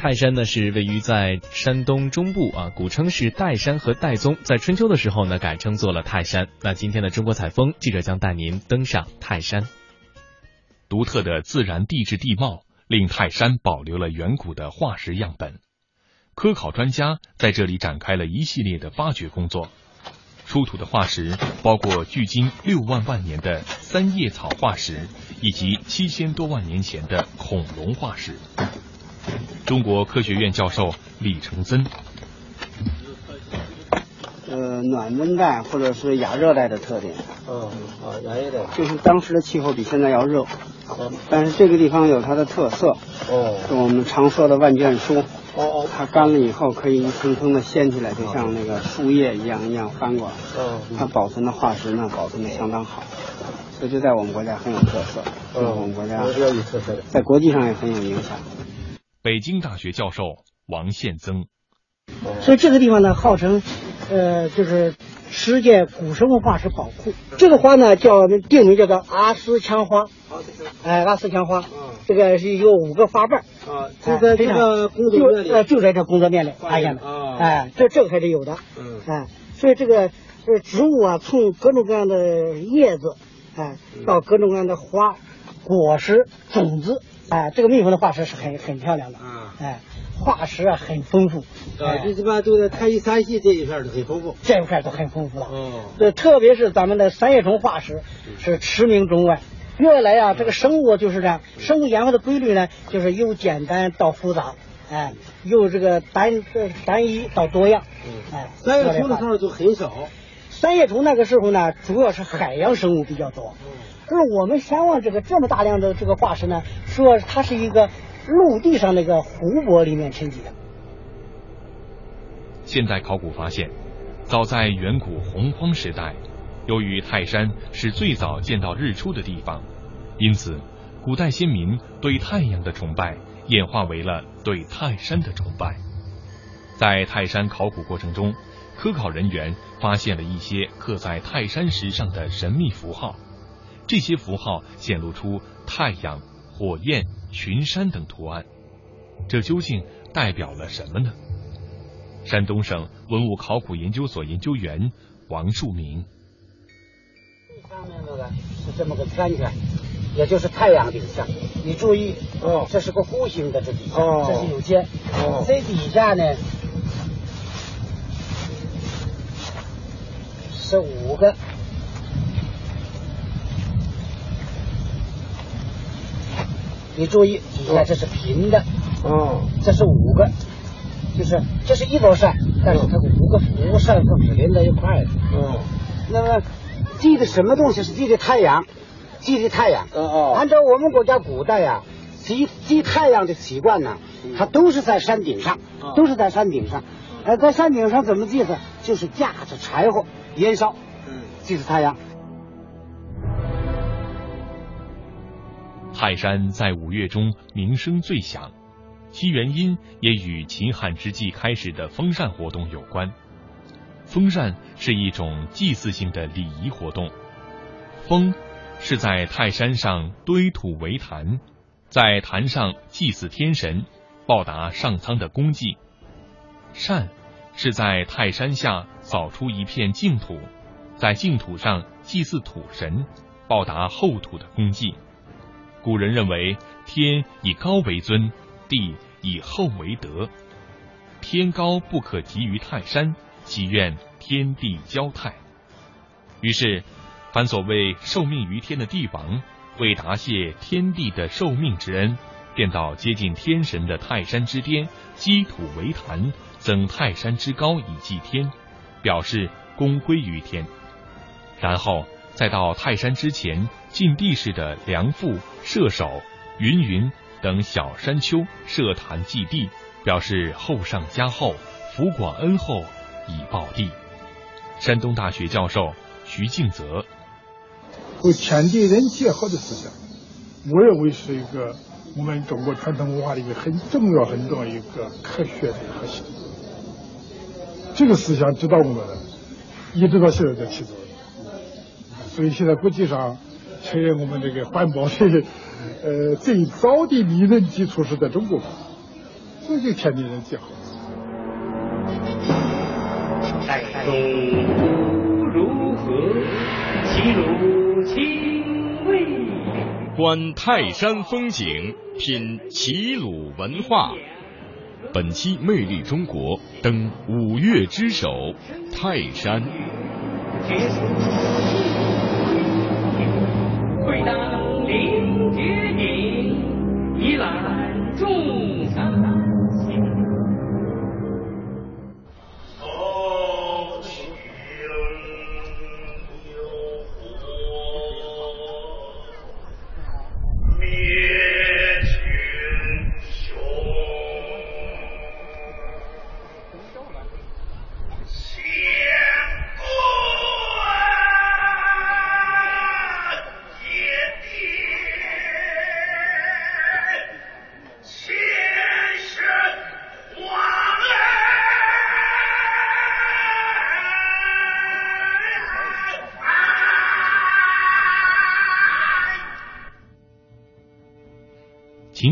泰山呢是位于在山东中部啊，古称是岱山和岱宗，在春秋的时候呢改称作了泰山。那今天的中国采风，记者将带您登上泰山。独特的自然地质地貌令泰山保留了远古的化石样本，科考专家在这里展开了一系列的发掘工作。出土的化石包括距今六万万年的三叶草化石，以及七千多万年前的恐龙化石。中国科学院教授李承森，呃，暖温带或者是亚热带的特点。哦，啊，亚热带，就是当时的气候比现在要热。哦，但是这个地方有它的特色。哦，是我们常说的万卷书。哦哦，它干了以后可以一层层的掀起来，就像那个树叶一样一样翻过来。哦，它保存的化石呢，保存的相当好，所以就在我们国家很有特色。嗯，我们国家有特色，在国际上也很有影响。北京大学教授王宪增，所以这个地方呢，号称呃就是世界古生物化石宝库。这个花呢叫定名叫做阿斯强花。哎，阿斯强花。这个是有五个花瓣。啊，这个这个工作面里，呃，就在这工作面里发现的啊，哎，这这个还是有的，嗯，哎，所以这个呃植物啊，从各种各样的叶子，哎，到各种各样的花、果实、种子，哎，这个蜜蜂的化石是很很漂亮的。啊，哎，化石啊很丰富，啊，这基本上都在太乙山系这一片都很丰富，这一片都很丰富了，哦，这特别是咱们的三叶虫化石是驰名中外。越来啊，这个生物就是这样，生物演化的规律呢，就是由简单到复杂，哎，由这个单单一到多样，哎。三叶虫的时候就很少，三叶虫那个时候呢，主要是海洋生物比较多，而我们山望这个这么大量的这个化石呢，说它是一个陆地上那个湖泊里面沉积的。现代考古发现，早在远古洪荒时代。由于泰山是最早见到日出的地方，因此古代先民对太阳的崇拜演化为了对泰山的崇拜。在泰山考古过程中，科考人员发现了一些刻在泰山石上的神秘符号，这些符号显露出太阳、火焰、群山等图案，这究竟代表了什么呢？山东省文物考古研究所研究员王树明。上面那个是这么个圈圈，也就是太阳底下。你注意，哦，这是个弧形的，这底下，哦，这是有尖。哦，这底下呢是五个。你注意，底下这是平的。哦，这是五个，就是这是一座山，但是它五个五个山峰是连在一块的。哦，那么。记的什么东西是记的太阳，记的太阳。哦哦。按照我们国家古代呀，记记太阳的习惯呢，它都是在山顶上，都是在山顶上。呃，在山顶上怎么记的？就是架着柴火烟烧，嗯，记着太阳。泰山在五月中名声最响，其原因也与秦汉之际开始的封禅活动有关。封禅是一种祭祀性的礼仪活动。封是在泰山上堆土为坛，在坛上祭祀天神，报答上苍的功绩。禅是在泰山下扫出一片净土，在净土上祭祀土神，报答后土的功绩。古人认为，天以高为尊，地以厚为德，天高不可及于泰山。祈愿天地交泰，于是，凡所谓受命于天的帝王，为答谢天地的受命之恩，便到接近天神的泰山之巅，积土为坛，增泰山之高以祭天，表示功归于天。然后再到泰山之前，晋地势的梁父、射手、云云等小山丘设坛祭地，表示厚上加厚，福广恩厚。以报地。山东大学教授徐敬泽，为天地人结合的思想，我认为是一个我们中国传统文化的一个很重要、很重要一个科学的核心。这个思想指导我们，一直到现在在起作用。所以现在国际上承认我们这个环保的呃最早的理论基础是在中国。这就天地人结合。岱宗如何？其如亲卫。观泰山风景，品齐鲁文化。本期《魅力中国》登五岳之首泰山。Wait.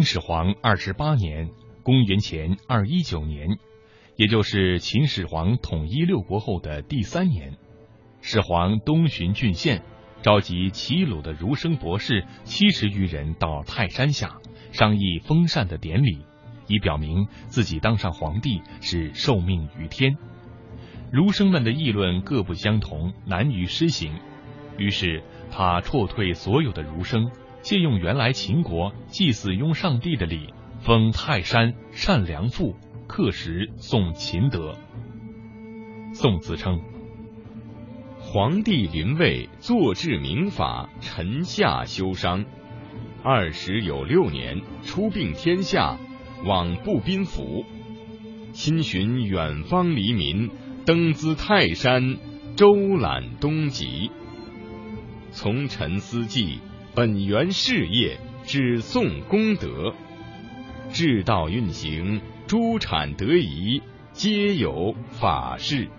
始皇二十八年（公元前二一九年），也就是秦始皇统一六国后的第三年，始皇东巡郡县，召集齐鲁的儒生博士七十余人到泰山下商议封禅的典礼，以表明自己当上皇帝是受命于天。儒生们的议论各不相同，难于施行，于是他撤退所有的儒生。借用原来秦国祭祀雍上帝的礼，封泰山善良父，刻石颂秦德。宋子称：皇帝临位，坐治民法，臣下修商。二十有六年，出并天下，往步宾府，亲寻远方黎民，登兹泰山，周览东极，从臣思祭。本源事业，只颂功德，至道运行，诸产得宜，皆有法事。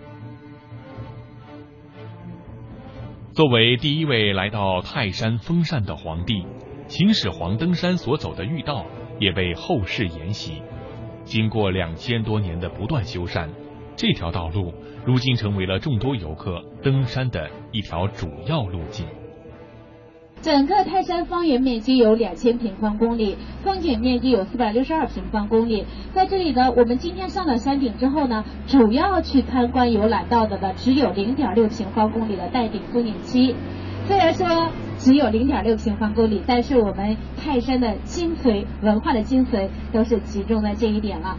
作为第一位来到泰山封禅的皇帝，秦始皇登山所走的御道也被后世沿袭。经过两千多年的不断修缮，这条道路如今成为了众多游客登山的一条主要路径。整个泰山方圆面积有两千平方公里，风景面积有四百六十二平方公里。在这里呢，我们今天上了山顶之后呢，主要去参观游览到的呢，只有零点六平方公里的岱顶风景区。虽然说只有零点六平方公里，但是我们泰山的精髓、文化的精髓都是集中在这一点了。